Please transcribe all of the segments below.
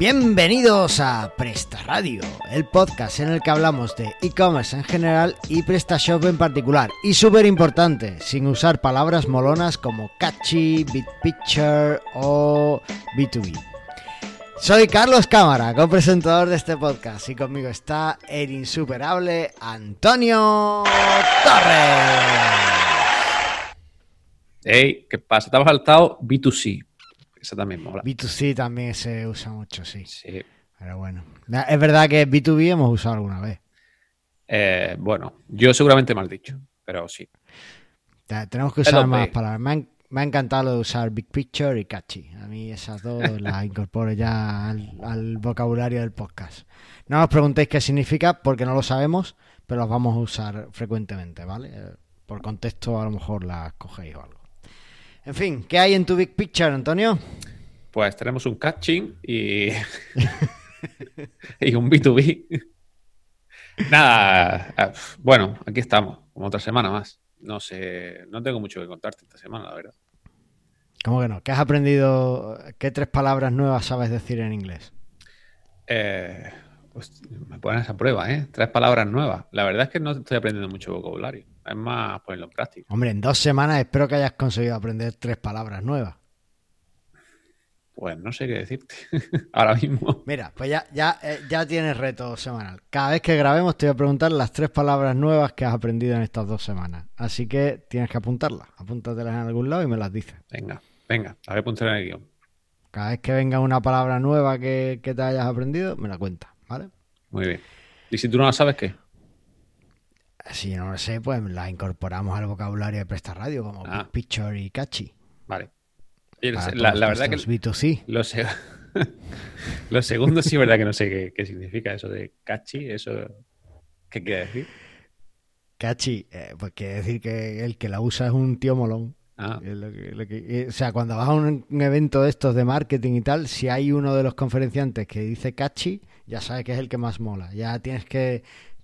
Bienvenidos a Presta Radio, el podcast en el que hablamos de e-commerce en general y PrestaShop en particular. Y súper importante, sin usar palabras molonas como catchy, big picture o B2B. Soy Carlos Cámara, copresentador de este podcast, y conmigo está el insuperable Antonio Torres. Hey, ¿qué pasa? Te has saltado B2C. Esa también mola. B2C también se usa mucho, sí. Sí. Pero bueno. Es verdad que B2B hemos usado alguna vez. Eh, bueno, yo seguramente mal dicho, pero sí. Te- Tenemos que usar más palabras. Me, han- me ha encantado lo de usar Big Picture y Catchy. A mí esas dos las incorporo ya al, al vocabulario del podcast. No os preguntéis qué significa porque no lo sabemos, pero las vamos a usar frecuentemente, ¿vale? Eh, Por contexto a lo mejor las cogéis o algo. En fin, ¿qué hay en tu Big Picture, Antonio? Pues tenemos un catching y, y un B2B. Nada, eh, bueno, aquí estamos, como otra semana más. No sé, no tengo mucho que contarte esta semana, la verdad. ¿Cómo que no? ¿Qué has aprendido? ¿Qué tres palabras nuevas sabes decir en inglés? Eh, pues, me pones a prueba, ¿eh? Tres palabras nuevas. La verdad es que no estoy aprendiendo mucho vocabulario. Es más ponerlo en práctica. Hombre, en dos semanas espero que hayas conseguido aprender tres palabras nuevas. Pues no sé qué decirte ahora mismo. Mira, pues ya, ya, eh, ya tienes reto semanal. Cada vez que grabemos te voy a preguntar las tres palabras nuevas que has aprendido en estas dos semanas. Así que tienes que apuntarlas. Apúntatelas en algún lado y me las dices. Venga, venga, a ver, apuntar en el guion. Cada vez que venga una palabra nueva que, que te hayas aprendido, me la cuentas, ¿vale? Muy bien. ¿Y si tú no la sabes qué? Si no lo sé, pues la incorporamos al vocabulario de Presta Radio, como Ah. Big Picture y Catchy. Vale. Oye, la, verdad que nuestros B2C. lo, se- lo segundo sí es verdad que no sé qué, qué significa eso de catchy, eso qué quiere decir. Catchy, eh, pues quiere decir que el que la usa es un tío molón. Ah, Es lo que- lo que- o sea, cuando vas a un, un evento de estos de marketing y tal, si hay uno de los conferenciantes que dice catchy, ya sabes que es el que más mola. Ya tienes que,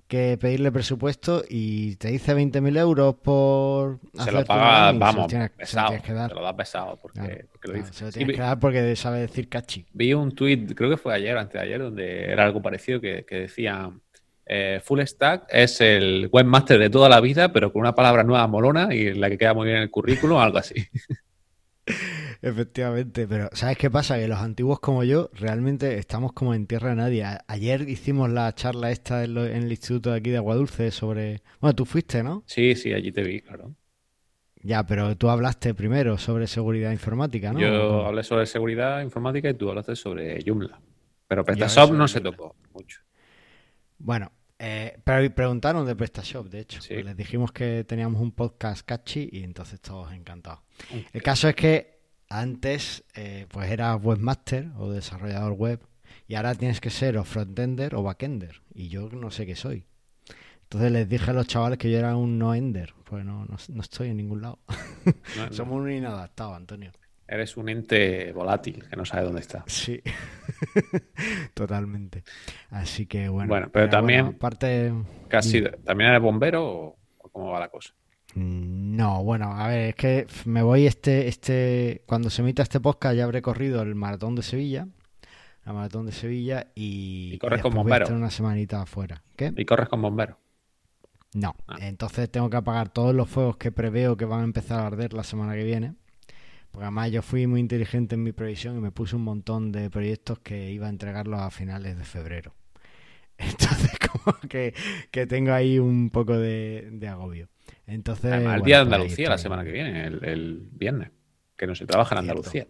que pedirle presupuesto y te dice 20.000 euros por se lo paga, landing, se lo vamos, se lo tienes que dar. Se lo da pesado porque, Claro, porque lo claro, dice. se lo tienes que dar porque sabe decir catchy. vi un tweet, creo que fue ayer o antes de ayer, donde era algo parecido que, que decía eh, Full Stack es el webmaster de toda la vida, pero con una palabra nueva molona y la que queda muy bien en el currículum, algo así. Efectivamente, pero ¿sabes qué pasa? Que los antiguos como yo realmente estamos como en tierra de nadie. Ayer hicimos la charla esta en, lo- en el instituto de aquí de Aguadulce sobre... Bueno, tú fuiste, ¿no? Sí, sí, allí te vi, claro. Ya, pero tú hablaste primero sobre seguridad informática, ¿no? Yo hablé sobre seguridad informática y tú hablaste sobre Joomla. Pero PrestaShop no se tocó mucho. Bueno, eh, pero preguntaron de PrestaShop, de hecho. Sí. Pues les dijimos que teníamos un podcast catchy y entonces todos encantados. El caso es que antes eh, pues eras webmaster o desarrollador web y ahora tienes que ser o frontender o backender y yo no sé qué soy. Entonces les dije a los chavales que yo era un no-ender, pues no, no, no estoy en ningún lado. No. Somos un inadaptado, Antonio. Eres un ente volátil que no sabe dónde está. Sí, totalmente. Así que bueno. Bueno, pero también- aparte, Casi. ¿También eres bombero o cómo va la cosa? Mm, No, bueno, a ver, es que me voy este, este, cuando se emita este podcast ya habré corrido el maratón de Sevilla, la maratón de Sevilla y, Y corres y con después voy a bombero. estar una semanita afuera. ¿Qué? Y corres con bombero. No, Ah. entonces tengo que apagar todos los fuegos que preveo que van a empezar a arder la semana que viene. Porque además yo fui muy inteligente en mi previsión y me puse un montón de proyectos que iba a entregarlos a finales de febrero. Entonces como que, que tengo ahí un poco de, de agobio. Entonces, Además, el bueno, día de pues Andalucía la semana que viene, el, el viernes, que no se trabaja en. Andalucía.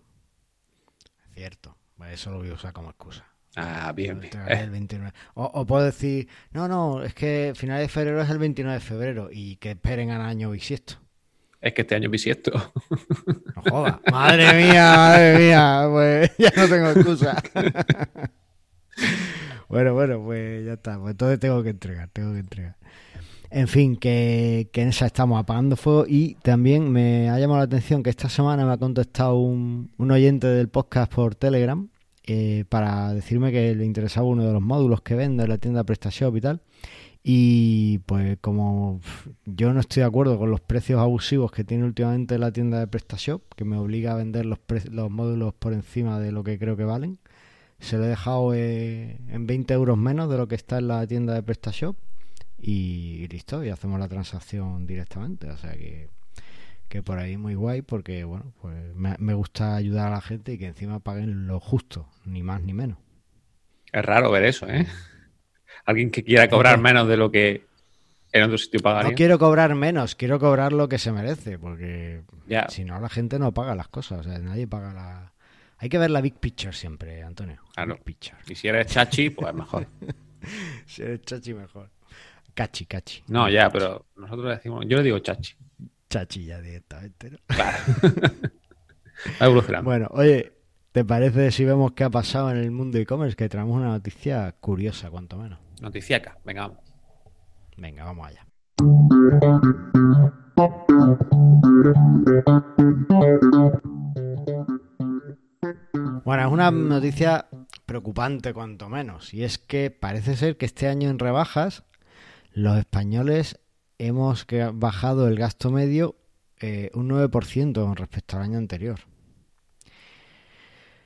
Cierto, eso lo voy a usar como excusa. Ah, bien, el 29. O, o puedo decir, no, no, es que final de febrero es el 29 de febrero y que esperen al año bisiesto. Es que este año es bisiesto. No joda. Madre mía, madre mía, pues ya no tengo excusa. Bueno, bueno, pues ya está. Pues entonces tengo que entregar, tengo que entregar. En fin, que, que en esa estamos apagando fuego y también me ha llamado la atención que esta semana me ha contestado un, un oyente del podcast por Telegram eh, para decirme que le interesaba uno de los módulos que vende en la tienda PrestaShop y tal. Y pues como yo no estoy de acuerdo con los precios abusivos que tiene últimamente la tienda de PrestaShop, que me obliga a vender los, pre- los módulos por encima de lo que creo que valen, se lo he dejado eh, en 20 euros menos de lo que está en la tienda de PrestaShop y listo, y hacemos la transacción directamente. O sea que, que por ahí muy guay porque, bueno, pues me, me gusta ayudar a la gente y que encima paguen lo justo, ni más ni menos. Es raro ver eso, ¿eh? Alguien que quiera cobrar menos de lo que en otro sitio pagaría. No quiero cobrar menos, quiero cobrar lo que se merece, porque Ya. si no la gente no paga las cosas, o sea, nadie paga la... Hay que ver la big picture siempre, Antonio. Claro. Big picture. Y si eres chachi, pues mejor. Si eres chachi, mejor. Cachi, cachi. No, ya, pero nosotros decimos, yo le digo chachi. Chachi ya directamente, ¿no? Claro. Bueno, oye, ¿te parece si vemos qué ha pasado en el mundo e-commerce? Que traemos una noticia curiosa, cuanto menos. Noticiaca, venga, vamos. Venga, vamos allá. Bueno, es una noticia preocupante cuanto menos, y es que parece ser que este año en rebajas los españoles hemos bajado el gasto medio eh, un 9% con respecto al año anterior.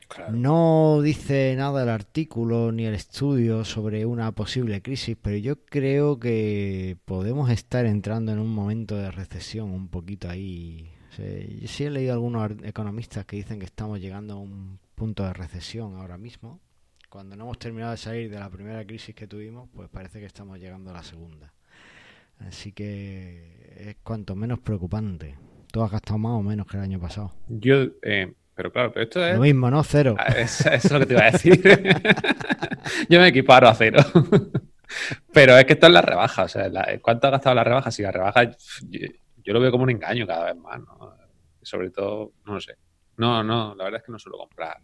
Claro. No dice nada el artículo ni el estudio sobre una posible crisis, pero yo creo que podemos estar entrando en un momento de recesión un poquito ahí. O sea, yo sí he leído algunos economistas que dicen que estamos llegando a un punto de recesión ahora mismo. Cuando no hemos terminado de salir de la primera crisis que tuvimos, pues parece que estamos llegando a la segunda. Así que es cuanto menos preocupante. Tú has gastado más o menos que el año pasado. Yo, eh, pero claro, pero esto es. Lo mismo, ¿no? Cero. Ah, Es, eso es lo que te iba a decir. Yo me equiparo a cero. Pero es que esto es la rebaja. O sea, la- ¿cuánto ha gastado la rebaja? Si la rebaja, yo, yo lo veo como un engaño cada vez más. ¿no? Sobre todo, no lo sé. No, no, la verdad es que no suelo comprar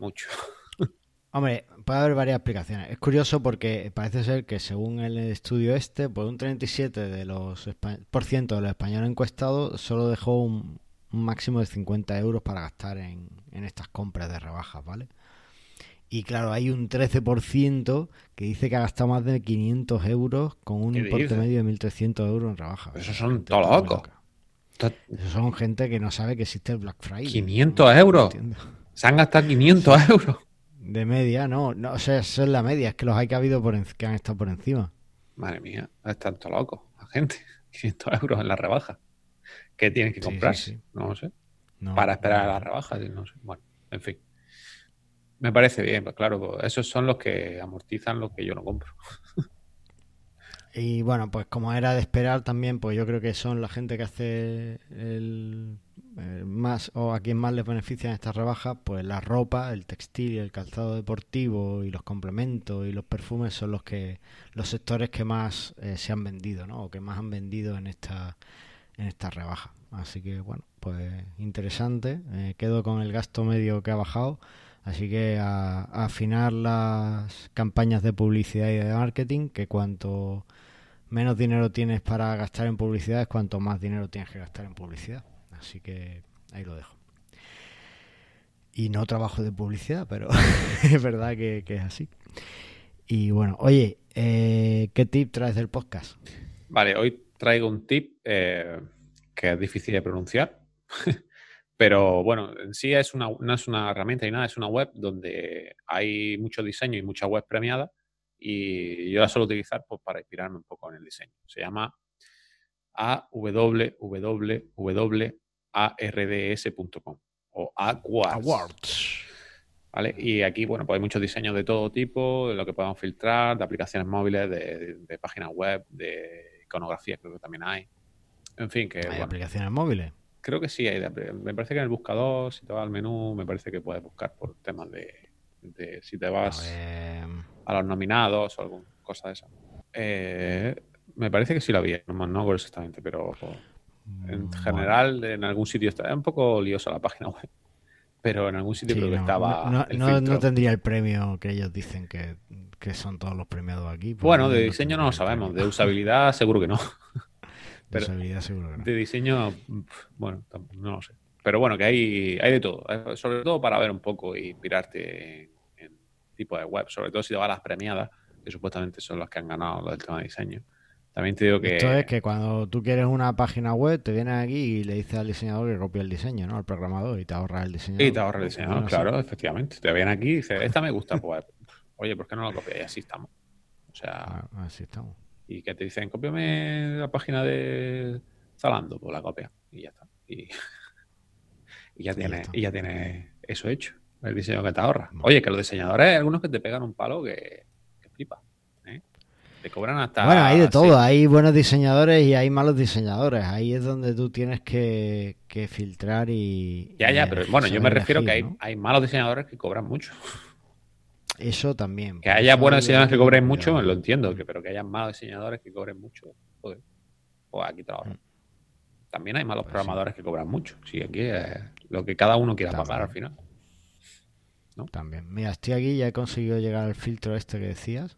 mucho. Hombre, puede haber varias explicaciones. Es curioso porque parece ser que según el estudio este, pues un 37 de los por ciento de los españoles encuestados solo dejó un, un máximo de 50 euros para gastar en, en estas compras de rebajas, ¿vale? Y claro, hay un 13% que dice que ha gastado más de 500 euros con un ¿Qué importe medio de 1.300 euros en rebajas. Esos son todos locos. Esos son gente que no sabe que existe el Black Friday. 500 euros. No. Se han gastado 500 euros. De media, no, no, o sea, eso es la media, es que los hay que ha habido por en- que han estado por encima. Madre mía, están todos locos la gente. 500 euros en la rebaja. ¿Qué tienen que sí, comprar? sí. No lo sé. No, para esperar a no. la rebaja. No sé. Bueno, en fin. Me parece bien, pues claro, pues esos son los que amortizan lo que yo no compro. Y bueno, pues como era de esperar también, pues yo creo que son la gente que hace el, el más o a quien más les benefician estas rebajas, pues la ropa, el textil, el calzado deportivo y los complementos y los perfumes son los que los sectores que más eh, se han vendido, ¿no? O que más han vendido en esta en rebaja. Así que bueno, pues interesante. Eh, quedo con el gasto medio que ha bajado. Así que a, a afinar las campañas de publicidad y de marketing, que cuanto menos dinero tienes para gastar en publicidad es cuanto más dinero tienes que gastar en publicidad. Así que ahí lo dejo. Y no trabajo de publicidad, pero es verdad que, es así. Y bueno, oye, eh, ¿qué tip traes del podcast? Vale, hoy traigo un tip eh, que es difícil de pronunciar, pero bueno, en sí es una, no es una herramienta ni nada, es una web donde hay mucho diseño y mucha web premiada y yo la suelo utilizar pues, para inspirarme un poco en el diseño. Se llama awwwards.com o Awards. Awards. ¿vale? Y aquí, bueno, pues hay muchos diseños de todo tipo, de lo que podemos filtrar, de aplicaciones móviles, de, de- de páginas web, de iconografía, creo que también hay. En fin, que Hay bueno, aplicaciones móviles. creo que sí hay. de me parece que en el buscador, si te vas al menú, me parece que puedes buscar por temas de, de si te A vas ver, a los nominados o alguna cosa de esa. Eh, me parece que sí lo había, no, me- acuerdo exactamente, pero en bueno. general en algún sitio está es un poco liosa la página web. Pero en algún sitio Sí, creo que estaba. no, el no- tendría el premio que ellos dicen que, que son todos los premiados aquí. porque Bueno, de diseño no lo sabemos, de usabilidad seguro que no. De pero- usabilidad seguro que no. De diseño, bueno, no lo sé. Pero bueno, que hay, hay de todo. eh, Sobre todo para ver un poco y inspirarte tipo de web. Sobre todo si te vas a las premiadas, que supuestamente son las que han ganado lo del tema de diseño. También te digo que... Esto es que cuando tú quieres una página web, te vienes aquí y le dices al diseñador que copie el diseño, ¿no? Al programador y te ahorra el diseño. Y te ahorra el diseñador, claro, efectivamente. Te viene aquí y dices, esta me gusta, pues, oye, ¿por qué no la copias? Y así estamos. O sea... Ah, así estamos. Y que te dicen, cópiame la página de Zalando, pues la copia. Y ya está. Y, ya tiene y ya tiene eso hecho, el diseño que te ahorra. Oye, que los diseñadores hay algunos que te pegan un palo que, que flipa. ¿eh? Te cobran hasta. Bueno, hay de todo. Hay buenos diseñadores y hay malos diseñadores. Ahí es donde tú tienes que, filtrar y. Ya, ya, pero bueno, yo me refiero que hay, hay malos diseñadores que cobran mucho. Eso también. Que haya buenos diseñadores que cobren mucho, lo entiendo, que, pero que haya malos diseñadores que cobren mucho, joder, pues aquí te. Mm. También hay malos pues programadores que cobran mucho. Sí, aquí es lo que cada uno quiera pagar al final. También. Mira, estoy aquí, ya he conseguido llegar al filtro este que decías.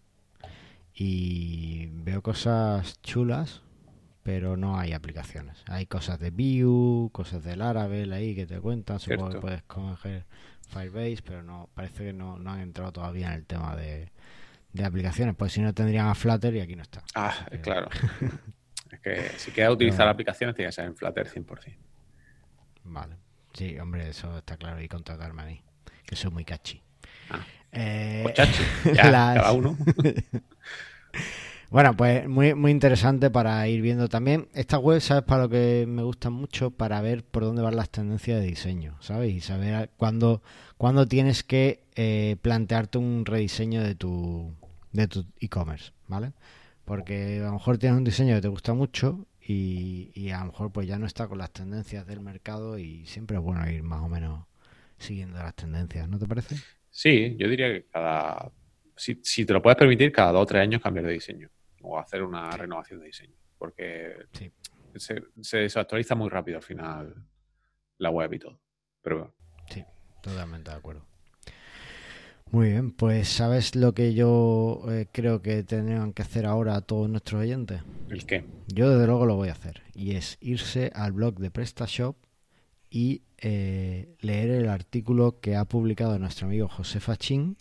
Y veo cosas chulas, pero no hay aplicaciones. Hay cosas de Vue, cosas del Laravel ahí que te cuentan. Supongo que puedes coger Firebase, pero no parece que no, han entrado todavía en el tema de, aplicaciones. Pues si no tendrían a Flutter y aquí no está. Ah, claro. es que si quieres utilizar aplicaciones, tiene que ser en Flutter 100%. Vale. Sí, hombre, eso está claro. Y contratarme a mí, que soy muy catchy. Ah. Eh, cada uno. bueno, pues muy, muy interesante para ir viendo también. Esta web, ¿sabes? Para lo que me gusta mucho, para ver por dónde van las tendencias de diseño, ¿sabes? Y saber cuándo, cuándo tienes que eh, plantearte un rediseño de tu de tu e-commerce, ¿vale? Porque a lo mejor tienes un diseño que te gusta mucho y, a lo mejor pues ya no está con las tendencias del mercado y siempre es bueno ir más o menos siguiendo las tendencias, ¿no te parece? Sí, yo diría que cada, si, si te lo puedes permitir, cada dos o tres años cambiar de diseño o hacer una renovación de diseño, porque se, se desactualiza muy rápido al final la web y todo. Pero Sí, totalmente de acuerdo. Muy bien, pues ¿sabes lo que yo eh, creo que tendrían que hacer ahora a todos nuestros oyentes? ¿El qué? Yo desde luego lo voy a hacer. Y es irse al blog de PrestaShop y eh, leer el artículo que ha publicado nuestro amigo José Fachín,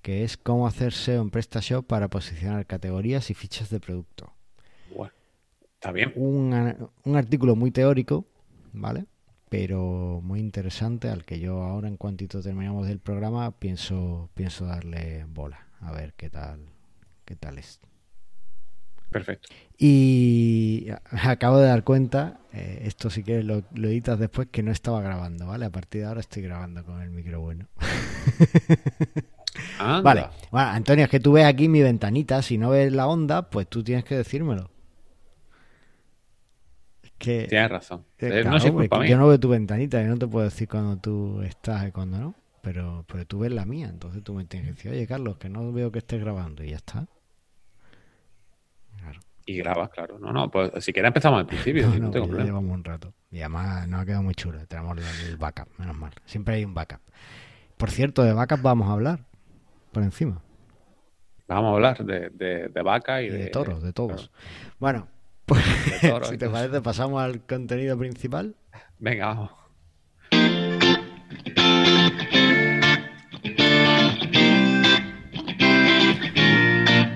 que es cómo hacerse un PrestaShop para posicionar categorías y fichas de producto. Bueno, está bien. Un, un artículo muy teórico, ¿vale? pero muy interesante al que yo ahora en cuantito terminamos del programa pienso pienso darle bola a ver qué tal qué tal es perfecto y acabo de dar cuenta eh, esto si quieres lo, lo, editas después que no estaba grabando vale a partir de ahora estoy grabando con el micro bueno vale bueno Antonio es que tú ves aquí mi ventanita si no ves la onda pues tú tienes que decírmelo Tienes razón. Eh, no Yo no veo tu ventanita y no te puedo decir cuando tú estás y cuando no. Pero, pero tú ves la mía, entonces tú me tienes que decir, oye Carlos, que no veo que estés grabando y ya está. Y grabas, claro. No, no, pues si quieres empezamos al principio. no, tengo problema. llevamos un rato. Y además nos ha quedado muy chulo. Tenemos el backup, menos mal. Siempre hay un backup. Por cierto, de backup vamos a hablar. Por encima. Vamos a hablar de, de, vaca y, de, toros, de todos. Bueno, si te parece, pasamos al contenido principal. Venga, vamos.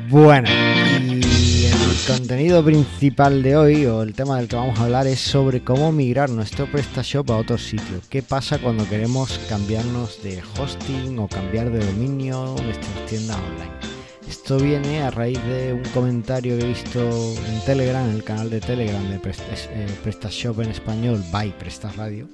Bueno, contenido principal de hoy, o el tema del que vamos a hablar, es sobre cómo migrar nuestro PrestaShop a otro sitio. ¿Qué pasa cuando queremos cambiarnos de hosting o cambiar de dominio nuestra tienda online? Esto viene a raíz de un comentario que he visto en Telegram, en el canal de Telegram de eh, PrestaShop en español, by Prestas Radio,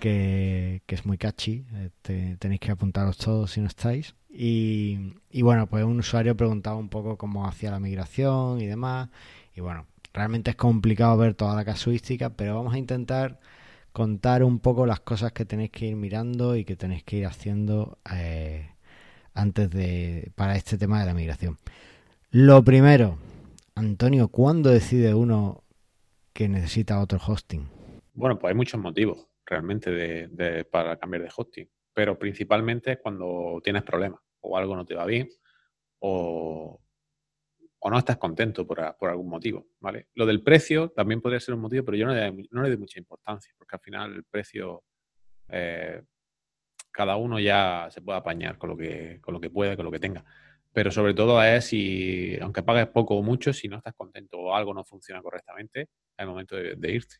que, es muy catchy. Eh, tenéis que apuntaros todos si no estáis. Y, bueno, pues un usuario preguntaba un poco cómo hacía la migración y demás. Y bueno, realmente es complicado ver toda la casuística, pero vamos a intentar contar un poco las cosas que tenéis que ir mirando y que tenéis que ir haciendo. Eh, antes de para este tema de la migración. Lo primero, Antonio, ¿cuándo decide uno que necesita otro hosting? Bueno, pues hay muchos motivos realmente de, para cambiar de hosting, pero principalmente cuando tienes problemas o algo no te va bien o, no estás contento por, algún motivo, ¿vale? Lo del precio también podría ser un motivo, pero yo no le, no le doy mucha importancia, porque al final el precio eh, cada uno ya se puede apañar con lo que, con lo que pueda, con lo que tenga. pero sobre todo es si, aunque pagues poco o mucho, si no estás contento o algo no funciona correctamente, es el momento de, de irte.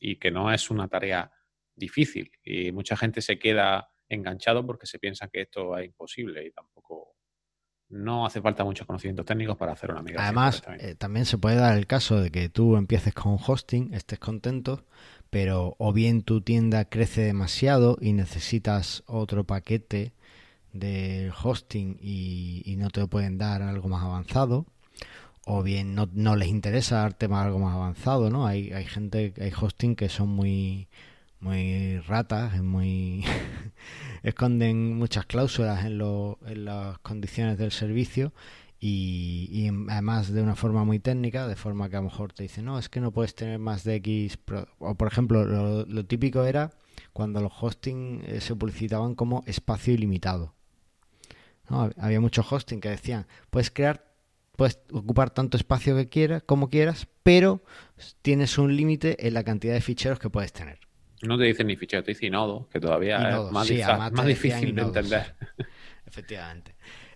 Y que no es una tarea difícil. Y mucha gente se queda enganchado porque se piensa que esto es imposible y tampoco no hace falta muchos conocimientos técnicos para hacer una migración. Además, eh, también se puede dar el caso de que tú empieces con hosting, estés contento, pero o bien tu tienda crece demasiado y necesitas otro paquete de hosting y, no te lo pueden dar algo más avanzado, o bien no, no les interesa darte algo más avanzado, ¿no? Hay, hay gente, hay hosting que son muy muy ratas, muy esconden muchas cláusulas en, en las condiciones del servicio y, además de una forma muy técnica, de forma que a lo mejor te dicen, no, es que no puedes tener más de X. O por ejemplo, lo, típico era cuando los hosting eh, se publicitaban como espacio ilimitado. Había muchos hosting que decían, puedes crear, puedes ocupar tanto espacio que quieras, como quieras, pero tienes un límite en la cantidad de ficheros que puedes tener. No te dicen ni fichero, te dicen nodo, que todavía es más, difícil de entender. Efectivamente.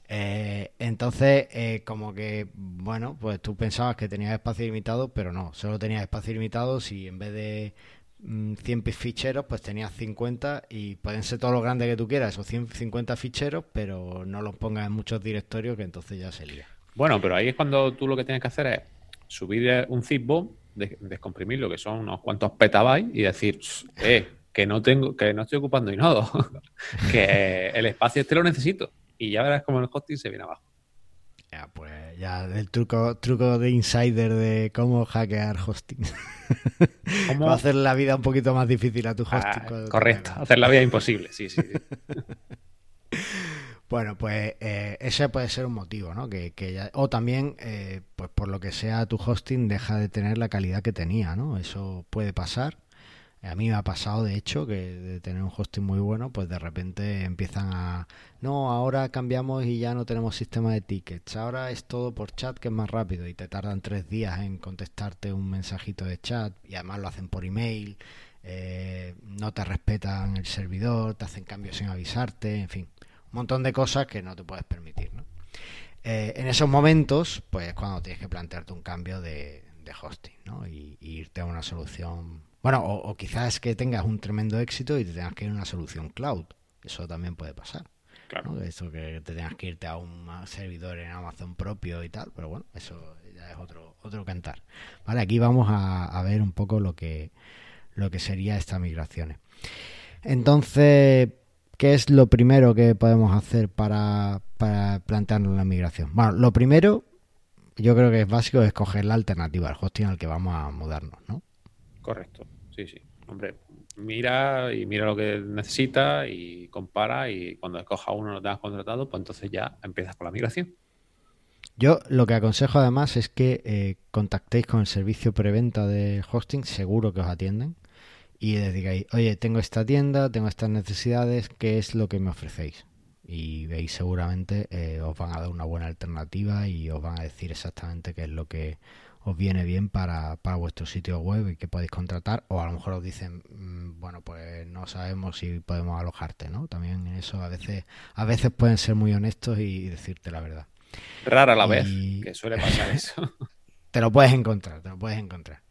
Eh, entonces, eh, como que, bueno, pues tú pensabas que tenías espacio limitado, pero no, solo tenías espacio limitado si en vez de 100 mm, ficheros, pues tenías 50 y pueden ser todos los grandes que tú quieras, esos 150 ficheros, pero no los pongas en muchos directorios que entonces ya se lía. Bueno, pero ahí es cuando tú lo que tienes que hacer es subir un zipbomb descomprimir lo que son unos cuantos petabytes y decir, eh, que no tengo, que no estoy ocupando Inodo, que el espacio este lo necesito. Y ya verás cómo el hosting se viene abajo. Ya, pues ya el truco, truco de insider de cómo hackear hosting. ¿Cómo hacer la vida un poquito más difícil a tu hosting? Ah, correcto, hacer la vida imposible, sí, sí. sí. Bueno, pues eh, ese puede ser un motivo, ¿no? Que, que o también, eh, pues por lo que sea, tu hosting deja de tener la calidad que tenía, ¿no? Eso puede pasar. A mí me ha pasado, de hecho, que de tener un hosting muy bueno, pues de repente empiezan a... No, ahora cambiamos y ya no tenemos sistema de tickets. Ahora es todo por chat, que es más rápido y te tardan tres días en contestarte un mensajito de chat y además lo hacen por email. Eh, no te respetan el servidor, te hacen cambios sin avisarte, en fin un montón de cosas que no te puedes permitir. ¿no? Eh, en esos momentos, pues cuando tienes que plantearte un cambio de, hosting ¿no? y, irte a una solución. Bueno, o, quizás que tengas un tremendo éxito y te tengas que ir a una solución cloud. Eso también puede pasar. Claro. Eso que te tengas que irte a un servidor en Amazon propio y tal, pero bueno, eso ya es otro, otro cantar. Vale, aquí vamos a, a ver un poco lo que, lo que sería estas migraciones. Entonces, ¿qué es lo primero que podemos hacer para, plantearnos la migración? Bueno, lo primero, yo creo que es básico, es escoger la alternativa al hosting al que vamos a mudarnos, ¿no? Correcto, sí, sí. Hombre, mira y mira lo que necesita y compara y cuando escoja uno lo tengas contratado, pues entonces ya empiezas con la migración. Yo lo que aconsejo además es que eh, contactéis con el servicio preventa de hosting, seguro que os atienden y les digáis, oye, tengo esta tienda, tengo estas necesidades, ¿qué es lo que me ofrecéis? Y veis seguramente eh, os van a dar una buena alternativa y os van a decir exactamente qué es lo que os viene bien para, para vuestro sitio web y que podéis contratar o a lo mejor os dicen mm, bueno pues no sabemos si podemos alojarte no también eso a veces a veces pueden ser muy honestos y, decirte la verdad. Rara la vez que suele pasar eso. Te lo puedes encontrar te lo puedes encontrar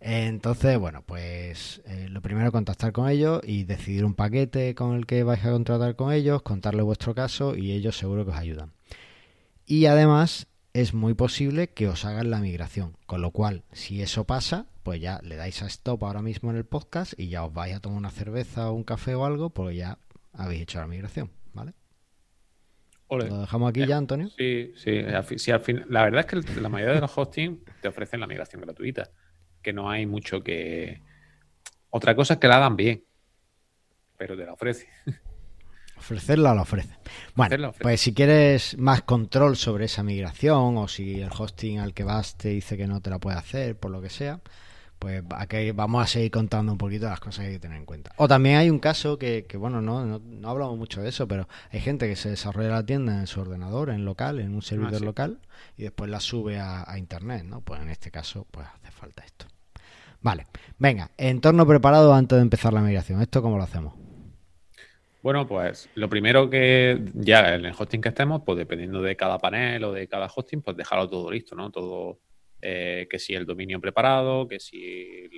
entonces, bueno, pues eh, lo primero contactar con ellos y decidir un paquete con el que vais a contratar con ellos, contarle vuestro caso y ellos seguro que os ayudan. Y además es muy posible que os hagan la migración, con lo cual si eso pasa, pues ya le dais a stop ahora mismo en el podcast y ya os vais a tomar una cerveza o un café o algo, porque ya habéis hecho la migración, ¿vale? ¿Lo dejamos aquí ya, Antonio? Sí, sí. al fin, la verdad es que la mayoría de los hosting te ofrecen la migración gratuita que no hay mucho que... Otra cosa es que la hagan bien, pero te la ofrece. Ofrecerla la ofrece. Bueno, pues si quieres más control sobre esa migración o si el hosting al que vas te dice que no te la puede hacer, por lo que sea, pues aquí vamos a seguir contando un poquito las cosas que hay que tener en cuenta. O también hay un caso que, que bueno, no, no, hablamos mucho de eso, pero hay gente que se desarrolla la tienda en su ordenador, en local, en un servidor ah, local, y después la sube a, a internet, ¿no? Pues en este caso, pues hace falta esto. Vale, venga, entorno preparado antes de empezar la migración. ¿Esto cómo lo hacemos? Bueno, pues lo primero que ya en el hosting que estemos, pues dependiendo de cada panel o de cada hosting, pues dejarlo todo listo, ¿no? Todo, eh, que si el dominio preparado, que si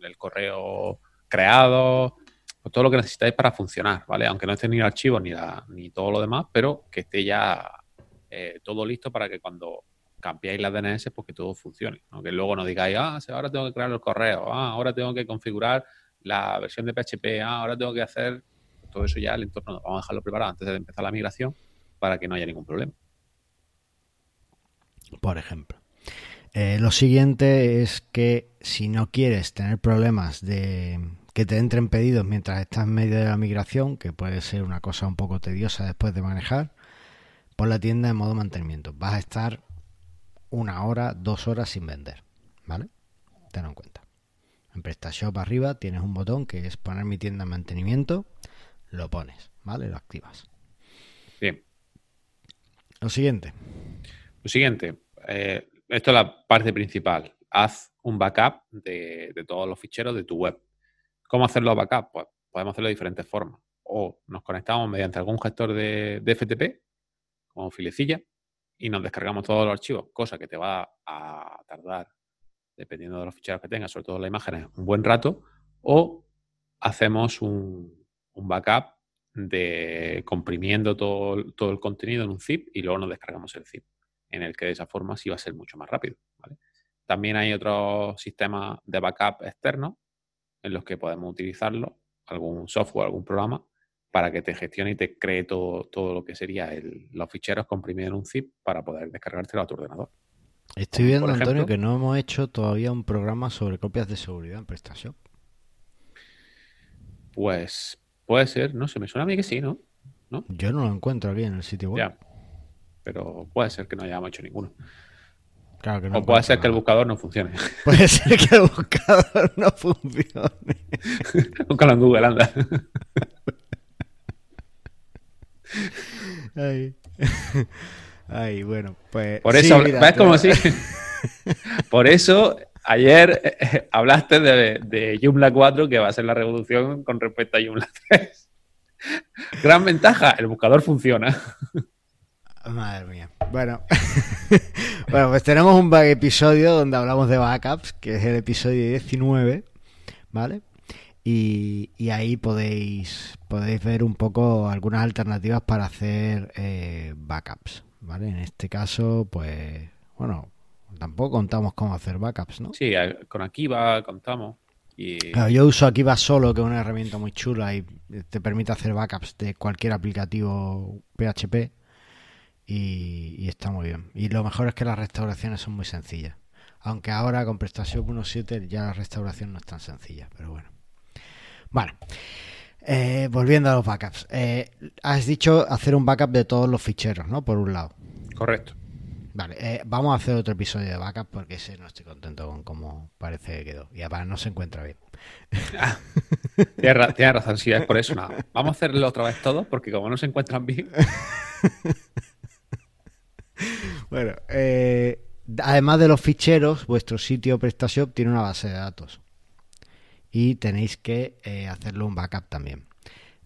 el, correo creado, pues todo lo que necesitáis para funcionar, ¿vale? Aunque no esté ni el archivo ni, ni todo lo demás, pero que esté ya eh, todo listo para que cuando cambiáis la DNS, pues que todo funcione. ¿no? Luego no digáis, ah, ahora tengo que crear el correo, ah, ahora tengo que configurar la versión de PHP, ah, ahora tengo que hacer todo eso ya el entorno, vamos a dejarlo preparado antes de empezar la migración para que no haya ningún problema. Por ejemplo. Eh, lo siguiente es que si no quieres tener problemas de que te entren pedidos mientras estás en medio de la migración, que puede ser una cosa un poco tediosa después de manejar, pon la tienda en modo mantenimiento. Vas a estar una hora, dos horas sin vender. ¿Vale? Tenlo en cuenta. En PrestaShop arriba tienes un botón que es poner mi tienda en mantenimiento. Lo pones, ¿vale? Lo activas. Bien. Lo siguiente. Lo siguiente. Eh, esto es la parte principal. Haz un backup de, todos los ficheros de tu web. ¿Cómo hacerlo backup? Pues podemos hacerlo de diferentes formas. O nos conectamos mediante algún gestor de, FTP, como filecilla, y nos descargamos todos los archivos, cosa que te va a tardar, dependiendo de los ficheros que tengas, sobre todo las imágenes, un buen rato, o hacemos un, backup de comprimiendo todo, todo, el contenido en un zip y luego nos descargamos el zip, en el que de esa forma sí va a ser mucho más rápido. También hay otros sistemas de backup externos en los que podemos utilizarlo, algún software, algún programa, para que te gestione y te cree todo, todo lo que sería los ficheros comprimidos en un zip para poder descargártelo a tu ordenador. Estoy viendo, Antonio, que no hemos hecho todavía un programa sobre copias de seguridad en PrestaShop. Pues puede ser, no sé, me suena a mí que sí, ¿no? Yo no lo encuentro aquí en el sitio web. Ya. Pero puede ser que no hayamos hecho ninguno. Claro que no o puede ser que el buscador no funcione. Puede ser que el buscador no funcione. Búscalo en Google, anda. Ay. bueno, pues. Por eso, ¿ves como si? Por eso, ayer eh, hablaste de, de Joomla 4, que va a ser la revolución con respecto a Joomla 3. Gran ventaja, el buscador funciona. Madre mía. Bueno, bueno, pues tenemos un episodio donde hablamos de backups, que es el episodio 19, ¿vale? Y, ahí podéis, podéis ver un poco algunas alternativas para hacer eh, backups, ¿vale? En este caso, pues, bueno, tampoco contamos cómo hacer backups, ¿no? Sí, con Akiva contamos. Y... yo uso Akiva solo, que es una herramienta muy chula y te permite hacer backups de cualquier aplicativo PHP y, y está muy bien. Y lo mejor es que las restauraciones son muy sencillas. Aunque ahora con PrestaShop 1.7 ya la restauración no es tan sencilla, pero bueno. Bueno, eh, volviendo a los backups. Eh, has dicho hacer un backup de todos los ficheros, ¿no? Por un lado. Correcto. Vale, eh, vamos a hacer otro episodio de backup porque ese no estoy contento con cómo parece que quedó. Y además no se encuentra bien. Ah, tienes, razón, sí, es por eso. Nada. Vamos a hacerlo otra vez todo porque como no se encuentran bien. bueno, además de los ficheros, vuestro sitio PrestaShop tiene una base de datos y tenéis que eh, hacerlo un backup también.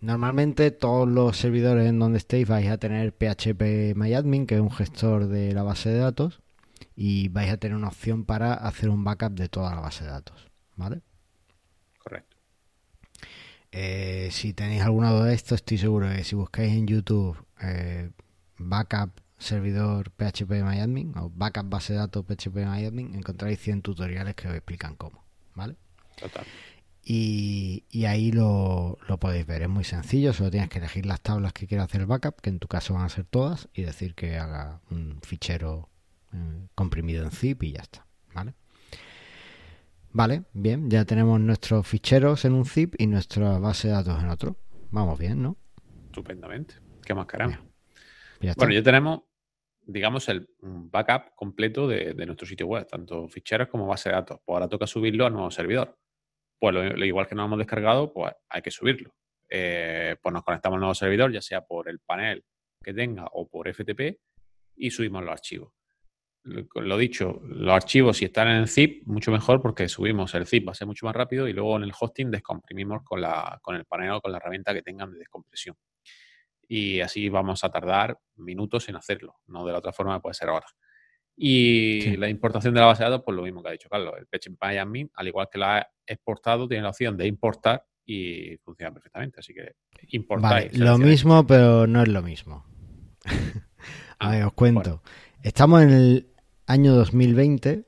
Normalmente todos los servidores en donde estéis vais a tener PHP MyAdmin, que es un gestor de la base de datos, y vais a tener una opción para hacer un backup de toda la base de datos. ¿Vale? Correcto. Eh, si tenéis alguna duda de esto, estoy seguro que si buscáis en YouTube eh, backup servidor PHP MyAdmin o backup base de datos PHP MyAdmin, encontráis 100 tutoriales que os explican cómo. ¿Vale? Total. Y, ahí lo, podéis ver. Es muy sencillo, solo tienes que elegir las tablas que quieras hacer el backup, que en tu caso van a ser todas, y decir que haga un fichero eh, comprimido en zip y ya está. ¿Vale? Vale, bien, ya tenemos nuestros ficheros en un zip y nuestra base de datos en otro. Vamos bien, ¿no? Estupendamente. ¿Qué más queremos? bueno, ya tenemos, digamos, el backup completo de, nuestro sitio web, tanto ficheros como base de datos. Pues ahora toca subirlo a nuevo servidor pues lo, igual que no hemos descargado, pues hay que subirlo. Eh, pues nos conectamos al nuevo servidor, ya sea por el panel que tenga o por FTP, y subimos los archivos. lo dicho, los archivos si están en el zip, mucho mejor porque subimos el zip, va a ser mucho más rápido y luego en el hosting descomprimimos con, la, con el panel o con la herramienta que tengan de descompresión. Y así vamos a tardar minutos en hacerlo, no de la otra forma puede ser ahora. Y la importación de la base de datos, pues lo mismo que ha dicho Carlos, el PHP Admin, al igual que la ha exportado, tiene la opción de importar y funciona perfectamente. Así que importar. lo mismo, pero no es lo mismo. a ver, os cuento. Estamos en el año 2020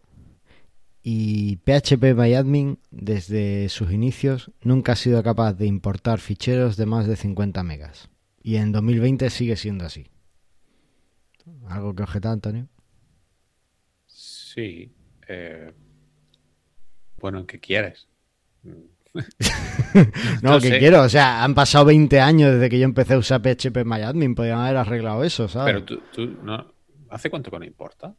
y PHP MyAdmin desde sus inicios nunca ha sido capaz de importar ficheros de más de 50 megas. Y en 2020 sigue siendo así. ¿Algo que objetar, Antonio? Sí. Eh, bueno, ¿qué quieres? no, que quiero, o sea, han pasado 20 años desde que yo empecé a usar PHP MyAdmin, podrían haber arreglado eso, ¿sabes? Pero tú, no, ¿hace cuánto que no importa?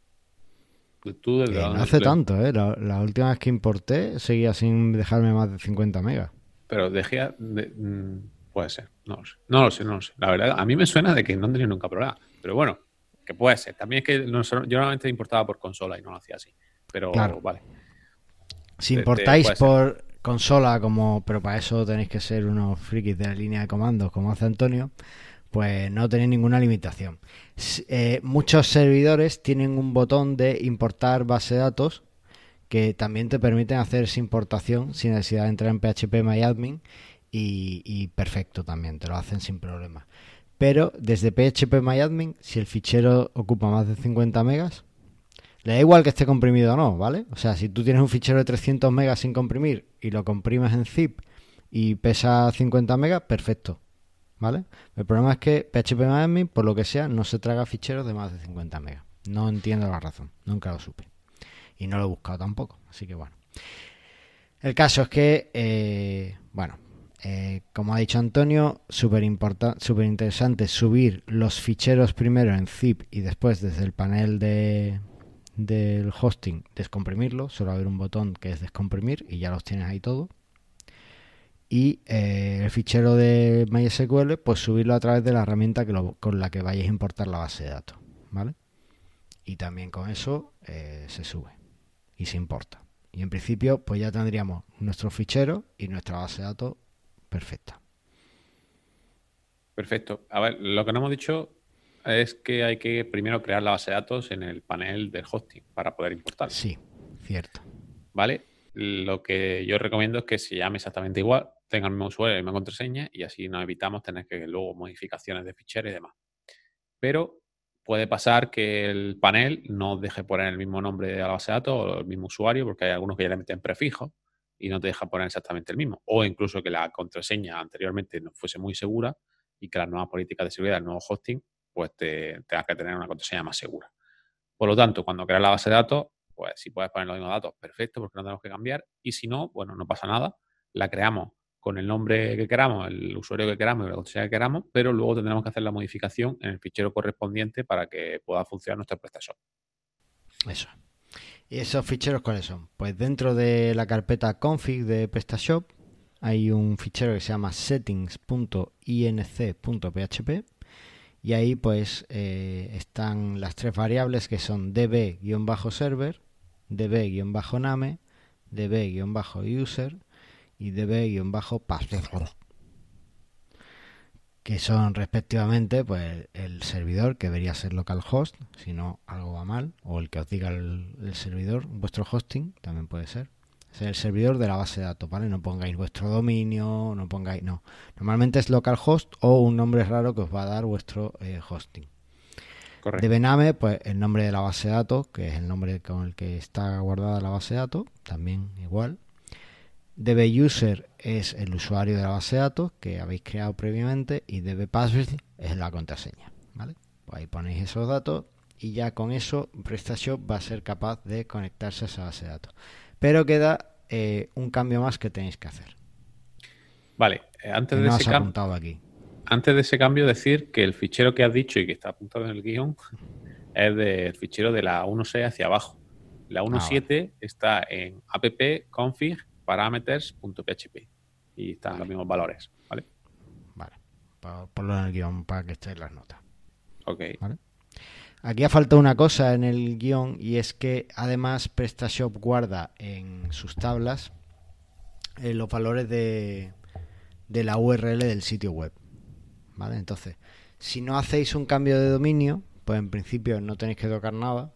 Tú eh, no hace tanto, ¿eh? La, última vez que importé seguía sin dejarme más de 50 megas. Pero dejé de, mm, puede ser, no lo sé, no lo sé, no lo sé. La verdad, a mí me suena de que no han tenido nunca problema, pero bueno, que puede ser. También es que yo normalmente importaba por consola y no lo hacía así. Pero vale. Si importáis por consola, como, pero para eso tenéis que ser unos frikis de la línea de comandos, como hace Antonio, pues no tenéis ninguna limitación. Eh, muchos servidores tienen un botón de importar base de datos que también te permiten hacer esa importación sin necesidad de entrar en PHP MyAdmin y, perfecto también, te lo hacen sin problema. Pero desde PHP MyAdmin, si el fichero ocupa más de 50 megas, le da igual que esté comprimido o no, ¿vale? O sea, si tú tienes un fichero de 300 megas sin comprimir y lo comprimes en zip y pesa 50 megas, perfecto, ¿vale? El problema es que PHP MyAdmin, por lo que sea, no se traga ficheros de más de 50 megas. No entiendo la razón, nunca lo supe. Y no lo he buscado tampoco, así que bueno. El caso es que, eh, bueno, eh, como ha dicho Antonio, súper interesante subir los ficheros primero en zip y después desde el panel de, del hosting descomprimirlo. Solo haber un botón que es descomprimir y ya los tienes ahí todo. Y eh, el fichero de MySQL, pues subirlo a través de la herramienta con la que vayáis a importar la base de datos. ¿Vale? Y también con eso eh, se sube y se importa. Y en principio, pues ya tendríamos nuestro fichero y nuestra base de datos perfecta. Perfecto. A ver, lo que no hemos dicho es que hay que primero crear la base de datos en el panel del hosting para poder importar. Sí, cierto. ¿Vale? Lo que yo recomiendo es que se llame exactamente igual, tenga el mismo usuario, la misma contraseña y así nos evitamos tener que luego modificaciones de ficheros y demás. Pero puede pasar que el panel no deje poner el mismo nombre de la base de datos o el mismo usuario porque hay algunos que ya le meten prefijos y no te deja poner exactamente el mismo. O incluso que la contraseña anteriormente no fuese muy segura y que las nuevas políticas de seguridad, el nuevo hosting, pues te tengas que tener una contraseña más segura. Por lo tanto, cuando creas la base de datos, pues si puedes poner los mismos datos, perfecto, porque no tenemos que cambiar. Y si no, bueno, no pasa nada. La creamos con el nombre que queramos, el usuario que queramos y la contraseña que queramos, pero luego tendremos que hacer la modificación en el fichero correspondiente para que pueda funcionar nuestro PrestaShop. Eso. ¿Y esos ficheros cuáles son? Pues dentro de la carpeta config de PrestaShop hay un fichero que se llama settings.inc.php y ahí pues eh, están las tres variables que son db-server, db-name, db-user y db-password que son respectivamente pues el servidor que debería ser localhost si no algo va mal o el que os diga el, servidor vuestro hosting también puede ser es el servidor de la base de datos vale no pongáis vuestro dominio no pongáis no normalmente es localhost o un nombre raro que os va a dar vuestro eh, hosting Correcto. DBName, pues el nombre de la base de datos, que es el nombre con el que está guardada la base de datos, también igual. DBUser es el usuario de la base de datos que habéis creado previamente y DBPassword es la contraseña. ¿vale? Pues ahí ponéis esos datos y ya con eso PrestaShop va a ser capaz de conectarse a esa base de datos. Pero queda eh, un cambio más que tenéis que hacer. Vale, eh, antes de ese cambio. Aquí. Antes de ese cambio, decir que el fichero que has dicho y que está apuntado en el guion es del fichero de la 1.6 hacia abajo. La 1.7 ah, está en app config parameters.php y están los mismos valores, ¿vale? Vale, ponlo en el guion para que estéis las notas. Ok. Aquí ha faltado una cosa en el guion y es que además PrestaShop guarda en sus tablas eh, los valores de, de la URL del sitio web. ¿Vale? Entonces, si no hacéis un cambio de dominio, pues en principio no tenéis que tocar nada.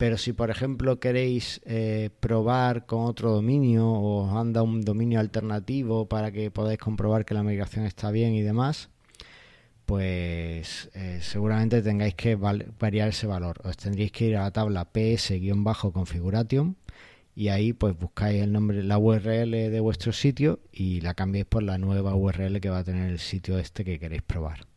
Pero si, por ejemplo, queréis eh, probar con otro dominio o os anda un dominio alternativo para que podáis comprobar que la migración está bien y demás, pues eh, seguramente tengáis que variar ese valor. Os tendréis que ir a la tabla ps-configuration y ahí pues buscáis el nombre, la URL de vuestro sitio y la cambiáis por la nueva URL que va a tener el sitio este que queréis probar.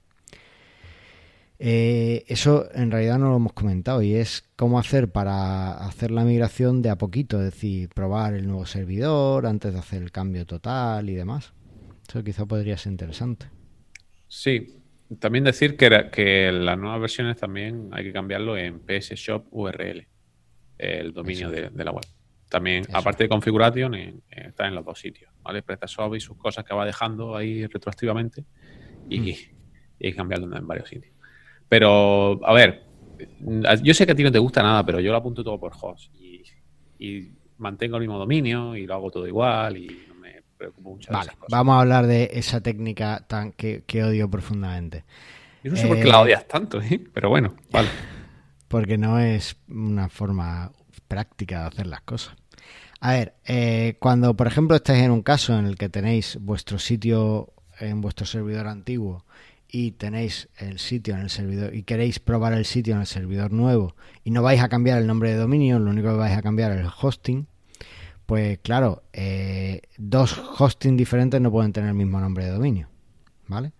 Eh, eso en realidad no lo hemos comentado y es cómo hacer para hacer la migración de a poquito, es decir, probar el nuevo servidor antes de hacer el cambio total y demás. Eso quizá podría ser interesante. Sí, también decir que, que las nuevas versiones también hay que cambiarlo en PS Shop URL, el dominio de, la web. También, aparte de configuración, está en los dos sitios, ¿vale? PrestaShop y sus cosas que va dejando ahí retroactivamente y, mm. y hay que cambiarlo en varios sitios. Pero, a ver, yo sé que a ti no te gusta nada, pero yo lo apunto todo por host. Y, mantengo el mismo dominio y lo hago todo igual y no me preocupo mucho. Vale, vamos a hablar de esa técnica tan que, odio profundamente. Yo no sé por qué la eh, odias tanto, ¿eh? pero bueno, vale. Porque no es una forma práctica de hacer las cosas. A ver, eh, cuando por ejemplo estáis en un caso en el que tenéis vuestro sitio en vuestro servidor antiguo y tenéis el sitio en el servidor y queréis probar el sitio en el servidor nuevo y no vais a cambiar el nombre de dominio, lo único que vais a cambiar es el hosting, pues claro, eh, dos hosting diferentes no pueden tener el mismo nombre de dominio, ¿vale?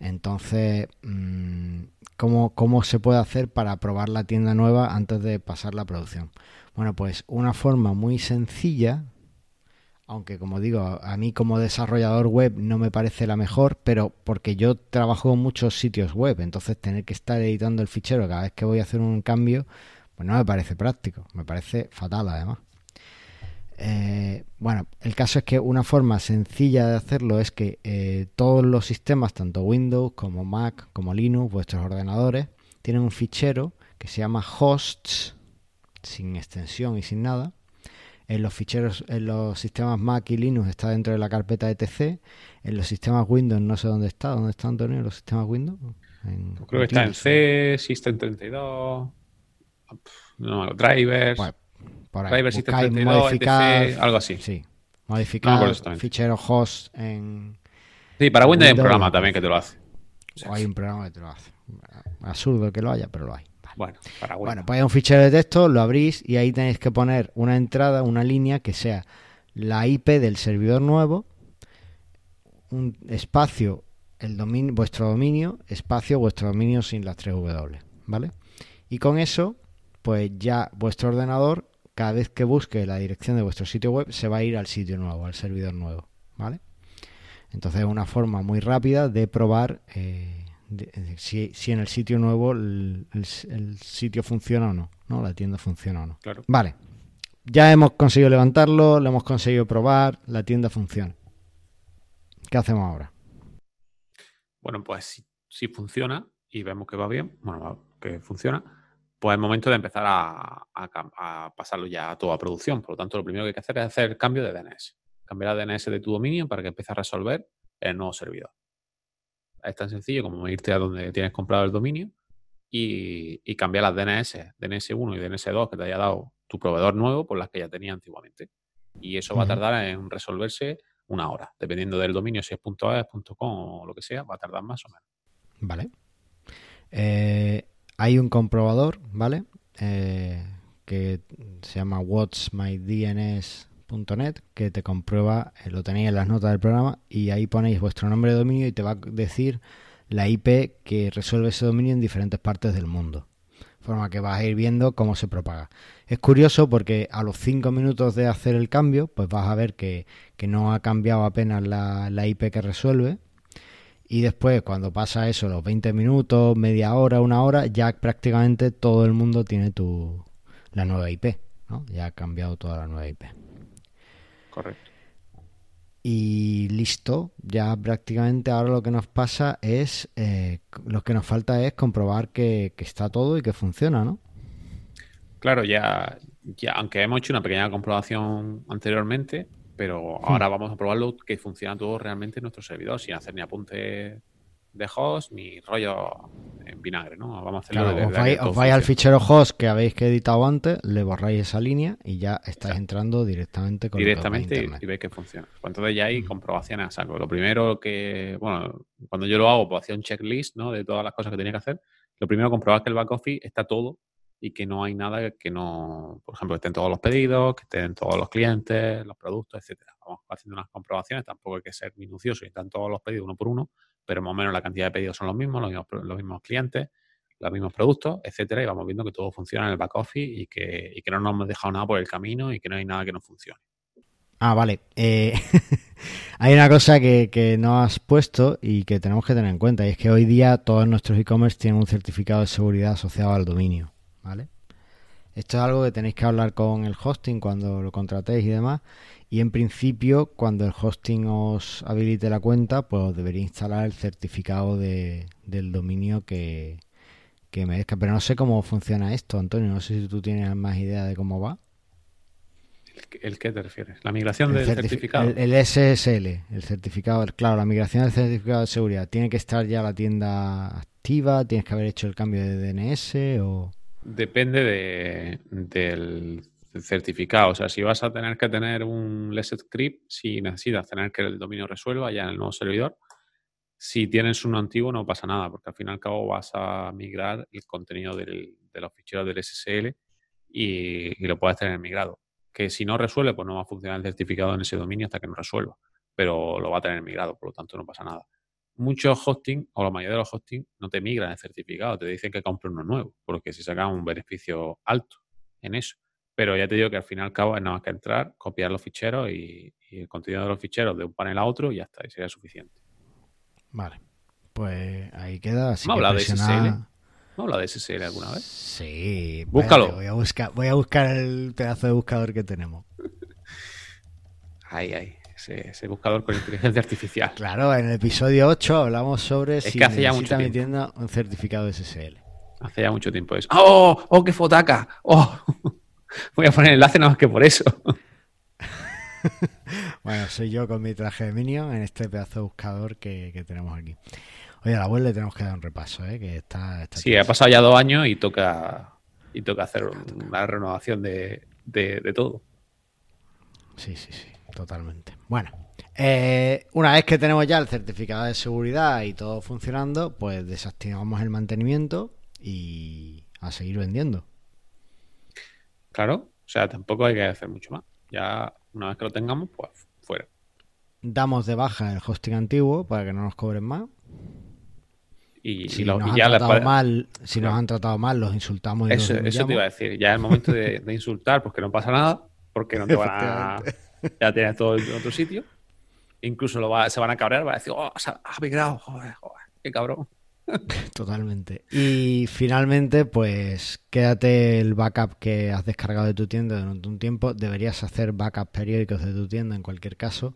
Entonces, mm, ¿cómo, ¿cómo se puede hacer para probar la tienda nueva antes de pasar la producción? Bueno, pues una forma muy sencilla aunque como digo, a mí como desarrollador web no me parece la mejor, pero porque yo trabajo en muchos sitios web, entonces tener que estar editando el fichero cada vez que voy a hacer un cambio, pues no me parece práctico, me parece fatal además. Eh, bueno, el caso es que una forma sencilla de hacerlo es que eh, todos los sistemas, tanto Windows como Mac como Linux, vuestros ordenadores, tienen un fichero que se llama hosts, sin extensión y sin nada, en los ficheros, en los sistemas Mac y Linux está dentro de la carpeta etc. En los sistemas Windows no sé dónde está. ¿Dónde está Antonio en los sistemas Windows? Creo que está en C, System32, no, drivers. Drivers System32, algo así. Sí. Modificar fichero host en. Sí, para Windows, hay un programa también que te lo hace. O hay un programa que te lo hace. Absurdo que lo haya, pero lo hay. Bueno, para bueno, pues hay un fichero de texto, lo abrís y ahí tenéis que poner una entrada, una línea que sea la IP del servidor nuevo, un espacio, el dominio, vuestro dominio, espacio, vuestro dominio sin las tres W, ¿vale? Y con eso, pues ya vuestro ordenador, cada vez que busque la dirección de vuestro sitio web, se va a ir al sitio nuevo, al servidor nuevo, ¿vale? Entonces es una forma muy rápida de probar eh, si, si, en el sitio nuevo el, sitio funciona o no, ¿no? La tienda funciona o no. Claro. Vale. Ya hemos conseguido levantarlo, lo hemos conseguido probar, la tienda funciona. ¿Qué hacemos ahora? Bueno, pues si, funciona y vemos que va bien, bueno, que funciona, pues es momento de empezar a, a, pasarlo ya a toda producción. Por lo tanto, lo primero que hay que hacer es hacer el cambio de DNS. Cambiar el DNS de tu dominio para que empiece a resolver el nuevo servidor. Es tan sencillo como irte a donde tienes comprado el dominio y, cambiar las DNS, DNS1 y DNS2 que te haya dado tu proveedor nuevo por las que ya tenía antiguamente. Y eso va a tardar en resolverse una hora, dependiendo del dominio, si es .es, .com o lo que sea, va a tardar más o menos. Vale. Eh, hay un comprobador, ¿vale? Eh, que se llama What's My DNS .net que te comprueba, eh, lo tenéis en las notas del programa y ahí ponéis vuestro nombre de dominio y te va a decir la IP que resuelve ese dominio en diferentes partes del mundo. Forma que vas a ir viendo cómo se propaga. Es curioso porque a los 5 minutos de hacer el cambio, pues vas a ver que, no ha cambiado apenas la, la IP que resuelve. Y después, cuando pasa eso, los 20 minutos, media hora, una hora, ya prácticamente todo el mundo tiene tu, la nueva IP. ¿no? Ya ha cambiado toda la nueva IP. Correcto. y listo. Ya prácticamente ahora lo que nos pasa es, eh, lo que nos falta es comprobar que, que, está todo y que funciona, ¿no? Claro, ya, ya, aunque hemos hecho una pequeña comprobación anteriormente, pero ahora hmm. vamos a probarlo que funciona todo realmente en nuestro servidor, sin hacer ni apunte de host ni rollo en vinagre, ¿no? Vamos a hacerlo de, os, vais, al fichero host que habéis editado antes, le borráis esa línea y ya estáis entrando directamente con Directamente y, veis que funciona. Pues entonces ya hay comprobaciones a saco. Lo primero que, bueno, cuando yo lo hago, pues hacía un checklist, ¿no? De todas las cosas que tenía que hacer. Lo primero, comprobar que el back office está todo y que no hay nada que no, por ejemplo, que estén todos los pedidos, que estén todos los clientes, los productos, etcétera. Haciendo unas comprobaciones, tampoco hay que ser minucioso y están todos los pedidos uno por uno, pero más o menos la cantidad de pedidos son los mismos, los mismos, los mismos clientes, los mismos productos, etcétera, y vamos viendo que todo funciona en el back office y que, y que no nos hemos dejado nada por el camino y que no hay nada que no funcione. Ah, vale. Eh, hay una cosa que, que no has puesto y que tenemos que tener en cuenta, y es que hoy día todos nuestros e-commerce tienen un certificado de seguridad asociado al dominio. ¿vale? Esto es algo que tenéis que hablar con el hosting cuando lo contratéis y demás. Y en principio, cuando el hosting os habilite la cuenta, pues debería instalar el certificado de, del dominio que, que merezca. Pero no sé cómo funciona esto, Antonio. No sé si tú tienes más idea de cómo va. ¿El qué te refieres? ¿La migración del certificado? El, el, SSL, el certificado. Claro, la migración del certificado de seguridad. ¿Tiene que estar ya la tienda activa? ¿Tienes que haber hecho el cambio de DNS o...? Depende de, del certificado. O sea, si vas a tener que tener un Let's Script, si necesitas tener que el dominio resuelva ya en el nuevo servidor, si tienes uno antiguo no pasa nada, porque al fin y al cabo vas a migrar el contenido del, de los ficheros del SSL y, lo puedes tener migrado. Que si no resuelve, pues no va a funcionar el certificado en ese dominio hasta que no resuelva, pero lo va a tener migrado, por lo tanto no pasa nada muchos hosting, o la mayoría de los hosting, no te migran el certificado, te dicen que compres uno nuevo, porque si sacan un beneficio alto en eso. Pero ya te digo que al final y al cabo es nada más que entrar, copiar los ficheros y, el contenido de los ficheros de un panel a otro y ya está, y sería suficiente. Vale. Pues ahí queda. Así ¿Me hablado de SSL? ¿Me hablado de SSL alguna vez? Sí. Búscalo. voy, a buscar, voy a buscar el pedazo de buscador que tenemos. Ahí, ahí ese, buscador con inteligencia artificial. Claro, en el episodio 8 hablamos sobre si que hace ya mucho tienda un certificado SSL. Hace ya mucho tiempo eso. ¡Oh! ¡Oh, qué fotaca! ¡Oh! Voy a poner el enlace nada más que por eso. bueno, soy yo con mi traje de Minion en este pedazo de buscador que, tenemos aquí. Oye, a la web le tenemos que dar un repaso, ¿eh? Que está, sí, ha pasado ya dos años y toca, y toca hacer una renovación de, de todo. Sí, sí, sí totalmente. Bueno, eh, una vez que tenemos ya el certificado de seguridad y todo funcionando, pues desactivamos el mantenimiento y a seguir vendiendo. Claro, o sea, tampoco hay que hacer mucho más. Ya una vez que lo tengamos, pues fuera. Damos de baja el hosting antiguo para que no nos cobren más. Y, si, nos, han tratado mal, si nos han tratado mal, los insultamos. Y eso, eso te iba a decir. Ya es el momento de, de insultar, porque no pasa nada, porque no te van a ya tienes todo en otro sitio. Incluso lo se van a cabrear, va a decir, oh, ha migrado, joder, joder, qué cabrón. Totalmente. Y finalmente, pues quédate el backup que has descargado de tu tienda durante un tiempo. Deberías hacer backups periódicos de tu tienda en cualquier caso,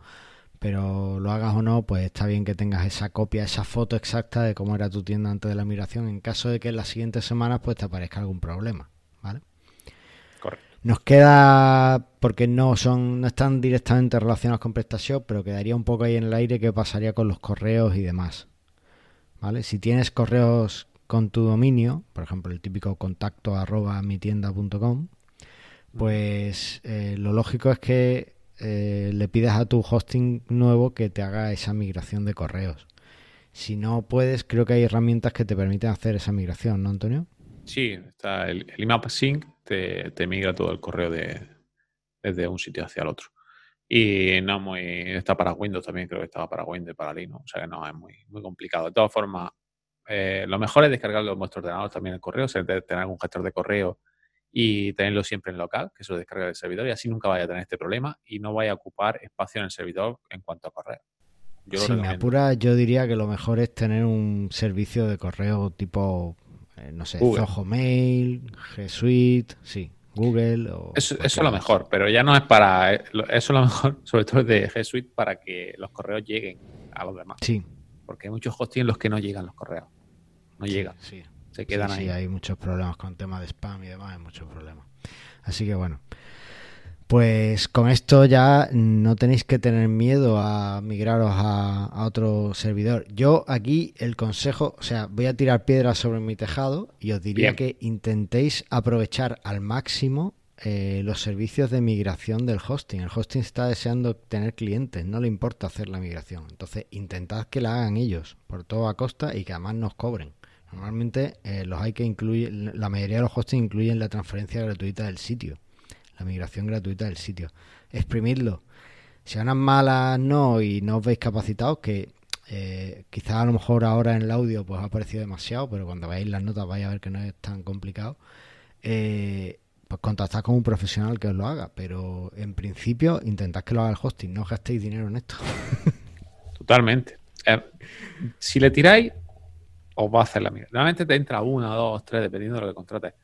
pero lo hagas o no, pues está bien que tengas esa copia, esa foto exacta de cómo era tu tienda antes de la migración, en caso de que en las siguientes semanas pues te aparezca algún problema, ¿vale? Nos queda, porque no son, no están directamente relacionados con PrestaShop, pero quedaría un poco ahí en el aire qué pasaría con los correos y demás. ¿Vale? Si tienes correos con tu dominio, por ejemplo, el típico contacto arroba mitienda.com, pues eh, lo lógico es que eh, le pidas a tu hosting nuevo que te haga esa migración de correos. Si no puedes, creo que hay herramientas que te permiten hacer esa migración, ¿no, Antonio? Sí, está el, el IMAP Sync te, migra todo el correo de, desde un sitio hacia el otro. Y no muy. Está para Windows también, creo que estaba para Windows y para Linux. O sea que no, es muy, muy complicado. De todas formas, eh, lo mejor es descargarlo en vuestro ordenador también el correo, o sea, tener algún gestor de correo y tenerlo siempre en local, que eso descarga del servidor, y así nunca vaya a tener este problema y no vaya a ocupar espacio en el servidor en cuanto a correo. Yo si me apura, yo diría que lo mejor es tener un servicio de correo tipo eh, no sé, Zoho Mail, G Suite, sí, Google o... Eso, eso es lo mejor, pero ya no es para... Eso es lo mejor, sobre todo de G Suite, para que los correos lleguen a los demás. Sí. Porque hay muchos hosting en los que no llegan los correos. No llegan. Sí. Se quedan Sí, ahí. sí, hay muchos problemas con tema de spam y demás, hay muchos problemas. Así que bueno, pues con esto ya no tenéis que tener miedo a migraros a, a otro servidor. Yo aquí el consejo, o sea, voy a tirar piedras sobre mi tejado y os diría Bien. que intentéis aprovechar al máximo eh, los servicios de migración del hosting. El hosting está deseando tener clientes, no le importa hacer la migración. Entonces, intentad que la hagan ellos, por todo a costa y que además nos cobren. Normalmente eh, los hay que incluir, la mayoría de los hostings incluyen la transferencia gratuita del sitio, la migración gratuita del sitio. Exprimidlo. Si a unas malas no y no os veis capacitados, que eh, quizás a lo mejor ahora en el audio pues ha parecido demasiado, pero cuando veáis las notas vais a ver que no es tan complicado. Eh, pues contactad con un profesional que os lo haga, pero en principio intentad que lo haga el hosting, no gastéis dinero en esto. Totalmente. Eh, si le tiráis, os va a hacer la migración. Normalmente te entra una, dos, tres, dependiendo de lo que contrates.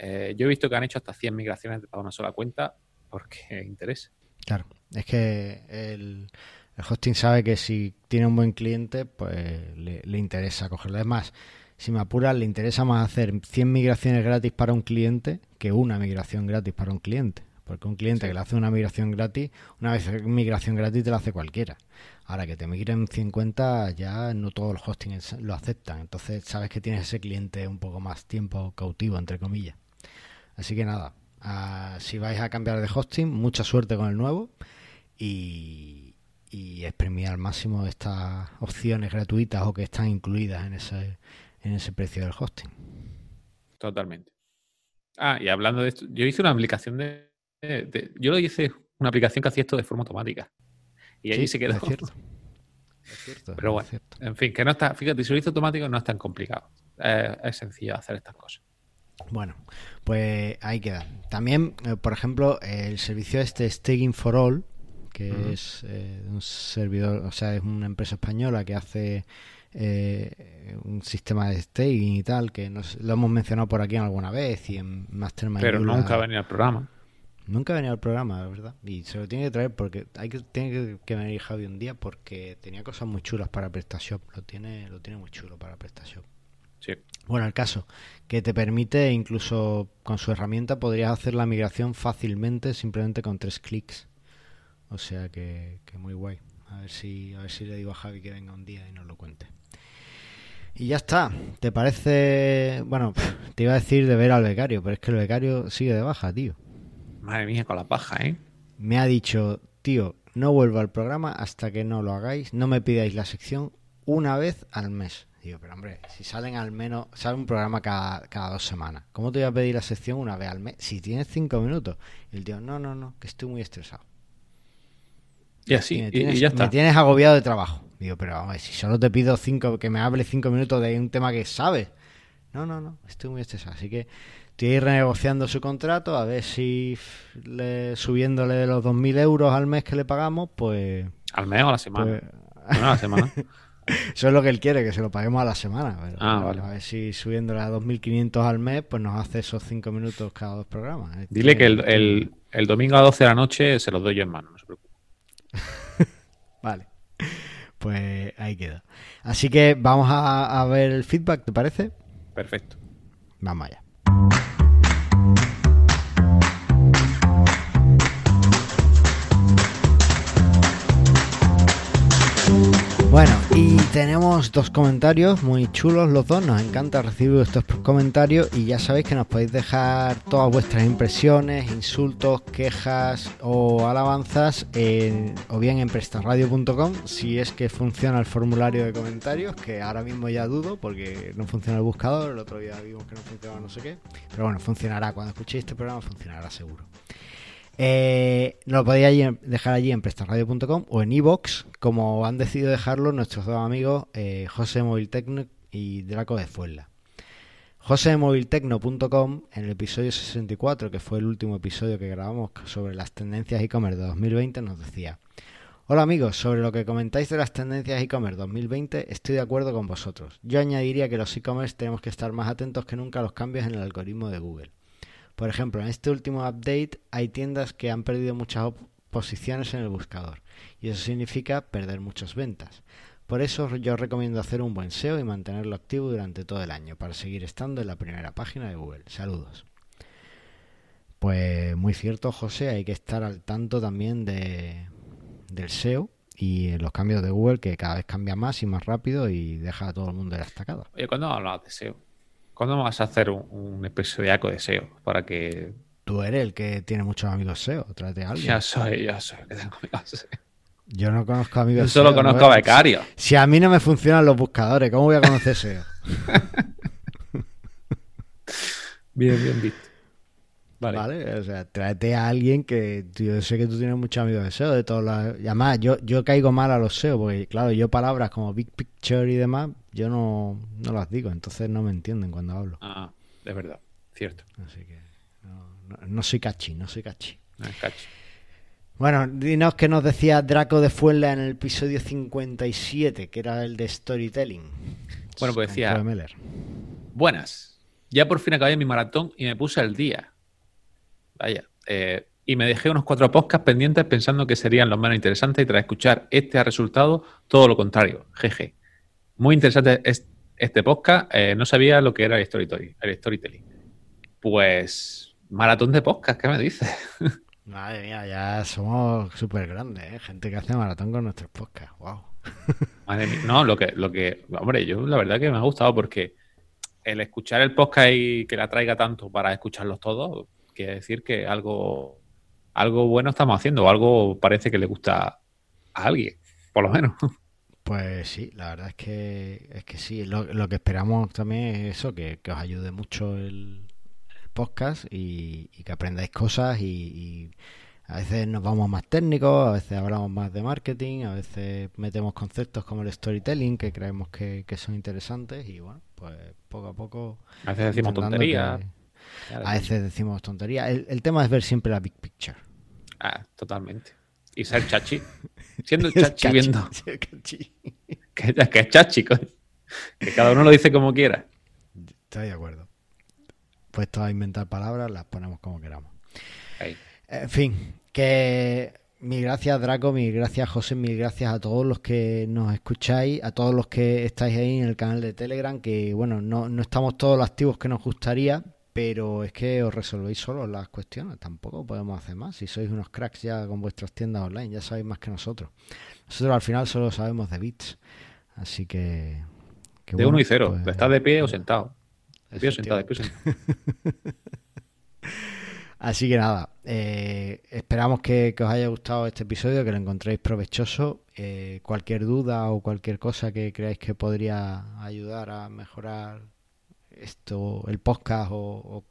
Eh, yo he visto que han hecho hasta 100 migraciones para una sola cuenta porque interesa. Claro, es que el, el hosting sabe que si tiene un buen cliente, pues le, le interesa cogerlo. Es más, si me apuras, le interesa más hacer 100 migraciones gratis para un cliente que una migración gratis para un cliente. Porque un cliente Sí. que le hace una migración gratis, una vez migración gratis te la hace cualquiera. Ahora que te migren 50, ya no todos los hostings lo aceptan. Entonces sabes que tienes ese cliente un poco más tiempo cautivo, entre comillas. Así que nada, ah, si vais a cambiar de hosting, mucha suerte con el nuevo y, y exprimid al máximo estas opciones gratuitas o que están incluidas en ese, en ese precio del hosting. Totalmente. Ah, y hablando de esto, yo hice una aplicación de, de- yo lo hice una aplicación que hacía esto de forma automática. Y ahí Sí, se quedó. Es cierto. Es cierto, Pero es bueno. cierto. En fin, que no está, fíjate, si lo hizo automático no es tan complicado. Eh, es sencillo hacer estas cosas. Bueno, pues ahí queda. También, eh, por ejemplo, el servicio este Staking for All, que es eh, un servidor, o sea, es una empresa española que hace eh, un sistema de staking y tal, que nos, lo hemos mencionado por aquí alguna vez y en Mastermind. Pero Lula- nunca venía al programa. Nunca ha venido al programa, la verdad. Y se lo tiene que traer porque hay que, tiene que, que venir Javi un día porque tenía cosas muy chulas para PrestaShop. Lo tiene, lo tiene muy chulo para PrestaShop. Sí. Bueno, el caso, que te permite incluso con su herramienta podrías hacer la migración fácilmente simplemente con tres clics. O sea que, que muy guay. A ver si, a ver si le digo a Javi que venga un día y nos lo cuente. Y ya está. ¿Te parece? Bueno, te iba a decir de ver al becario, pero es que el becario sigue de baja, tío. Madre mía, con la paja, ¿eh? Me ha dicho, tío, no vuelvo al programa hasta que no lo hagáis, no me pidáis la sección una vez al mes. Digo, pero hombre, si salen al menos, sale un programa cada, cada dos semanas, ¿cómo te voy a pedir la sección una vez al mes? Si tienes cinco minutos. Y el tío, no, no, no, que estoy muy estresado. Y así, Y me tienes, y ya me está. tienes agobiado de trabajo. Digo, pero ver, si solo te pido cinco, que me hable cinco minutos de un tema que sabes. No, no, no, estoy muy estresado. Así que estoy renegociando su contrato, a ver si le, subiéndole los 2.000 euros al mes que le pagamos, pues, Al mes o a la semana. pues Bueno, a la semana. eso es lo que él quiere, que se lo paguemos a la semana. pero, Ah, vale. A ver si subiéndole a 2.500 al mes, pues nos hace esos cinco minutos cada dos programas. Este- Dile que el, el- el domingo a 12 de la noche se los doy yo en mano, no se preocupe. Vale. Pues ahí queda. Así que vamos a, a ver el feedback, ¿te parece? Perfecto. Vamos allá. Bueno, y tenemos dos comentarios muy chulos los dos, nos encanta recibir estos comentarios y ya sabéis que nos podéis dejar todas vuestras impresiones, insultos, quejas o alabanzas en- o bien en prestarradio.com si es que funciona el formulario de comentarios, que ahora mismo ya dudo porque no funciona el buscador, el otro día vimos que no funcionaba no sé qué, pero bueno, funcionará, cuando escuchéis este programa funcionará seguro. Eh, nos lo podéis dejar allí en prestarradio.com o en iBox, como han decidido dejarlo nuestros dos amigos eh, José Moviltecno y Draco de Fuenla. josemoviltecno.com en el episodio 64, que fue el último episodio que grabamos sobre las tendencias e-commerce de 2020, nos decía: Hola amigos, sobre lo que comentáis de las tendencias e-commerce 2020, estoy de acuerdo con vosotros. Yo añadiría que los e-commerce tenemos que estar más atentos que nunca a los cambios en el algoritmo de Google. Por ejemplo, en este último update hay tiendas que han perdido muchas posiciones en el buscador y eso significa perder muchas ventas. Por eso yo recomiendo hacer un buen SEO y mantenerlo activo durante todo el año para seguir estando en la primera página de Google. Saludos. Pues muy cierto, José, hay que estar al tanto también de, del SEO y los cambios de Google que cada vez cambia más y más rápido y deja a todo el mundo en la. Oye, ¿cuándo hablas de SEO? ¿Cuándo vas a hacer un, un episodio de SEO para que... Tú eres el que tiene muchos amigos SEO, trate a alguien. Ya soy, ya soy que tengo amigos SEO. Yo no conozco amigos Yo solo SEO, conozco ¿no? a becarios. Si a mí no me funcionan los buscadores, ¿cómo voy a conocer SEO? Bien, bien visto. Vale. Vale. O sea, tráete a alguien que yo sé que tú tienes muchos amigos de SEO, de todos los... Y además, yo, yo caigo mal a los SEO, porque claro, yo palabras como Big Picture y demás, yo no, no las digo, entonces no me entienden cuando hablo. Ah, de verdad, cierto. Así que no, no- no soy cachi, no soy cachi. No es cacho. Bueno, dinos que nos decía Draco de Fuenla en el episodio 57, que era el de Storytelling. Bueno, pues decía-. Buenas. Ya por fin acabé mi maratón y me puse al día. Vaya. eh, y me dejé unos cuatro podcasts pendientes pensando que serían los menos interesantes y tras escuchar este ha resultado todo lo contrario. Jeje. Muy interesante es- este podcast. eh, no sabía lo que era el storytelling. El storytelling. Pues maratón de podcast, ¿qué me dices? Madre mía, ya somos súper grandes, ¿eh? Gente que hace maratón con nuestros podcasts. Wow. Madre mía. No, lo que, lo que, hombre, yo la verdad que me ha gustado porque el escuchar el podcast y que la traiga tanto para escucharlos todos, quiere decir que algo, algo bueno estamos haciendo, o algo parece que le gusta a alguien, por lo menos. Pues sí, la verdad es que es que sí. Lo, lo que esperamos también es eso, que, que os ayude mucho el, el podcast y, y que aprendáis cosas y, y a veces nos vamos más técnicos, a veces hablamos más de marketing, a veces metemos conceptos como el storytelling que creemos que, que son interesantes y bueno, pues poco a poco A veces decimos tonterías. que- a veces decimos tonterías. El, el tema es ver siempre la big picture. Ah, totalmente. Y ser chachi. Siendo chachi Cachi, viendo sí, cachi. que, que es chachi, coño. Que cada uno lo dice como quiera. Estoy de acuerdo. Puestos a inventar palabras, las ponemos como queramos. Ahí. En fin, que mil gracias Draco, mil gracias José, mil gracias a todos los que nos escucháis, a todos los que estáis ahí en el canal de Telegram, que bueno, no, no estamos todos los activos que nos gustaría, pero es que os resolvéis solos las cuestiones, tampoco podemos hacer más. Si sois unos cracks ya con vuestras tiendas online, ya sabéis más que nosotros. Nosotros al final solo sabemos de bits, así que... que De bueno, uno y cero. pues- de estar de pie o sentado. De pie o sentado, de pie o sentado. Así que nada, eh, esperamos que, que os haya gustado este episodio, que lo encontréis provechoso. Eh, cualquier duda o cualquier cosa que creáis que podría ayudar a mejorar esto, el podcast o, o-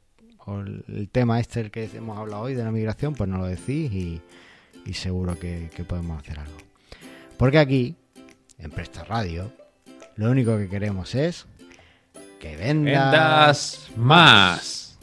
o el, tema este el que hemos hablado hoy de la migración, pues nos lo decís y, y seguro que, que podemos hacer algo. Porque aquí, en Presta Radio, lo único que queremos es que vendas Vendas más.